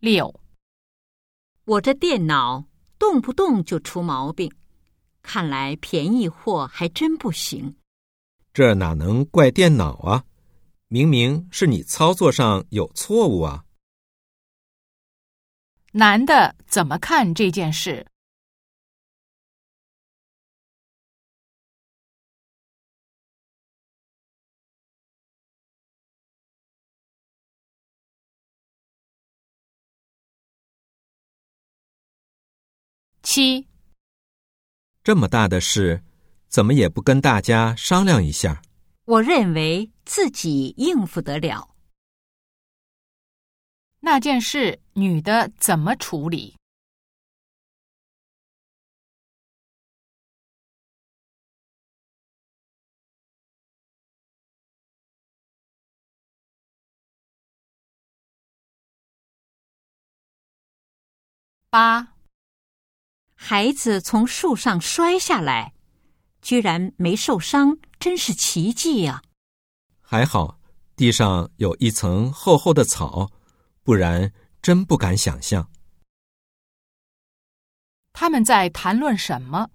六，我这电脑动不动就出毛病，看来便宜货还真不行。这哪能怪电脑啊？明明是你操作上有错误啊！男的怎么看这件事？七，这么大的事，怎么也不跟大家商量一下？我认为自己应付得了。那件事，女的怎么处理？八，孩子从树上摔下来，居然没受伤，真是奇迹呀！还好地上有一层厚厚的草，不然真不敢想象。他们在谈论什么？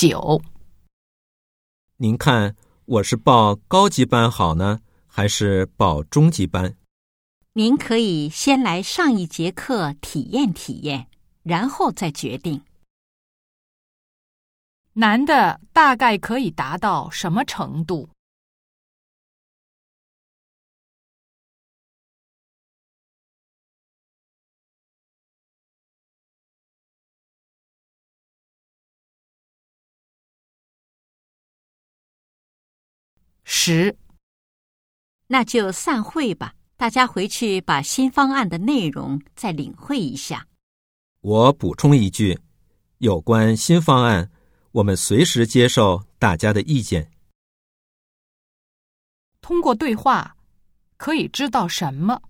九，您看，我是报高级班好呢，还是报中级班？您可以先来上一节课体验体验，然后再决定。男的大概可以达到什么程度？十，那就散会吧，大家回去把新方案的内容再领会一下。我补充一句，有关新方案，我们随时接受大家的意见。通过对话可以知道什么？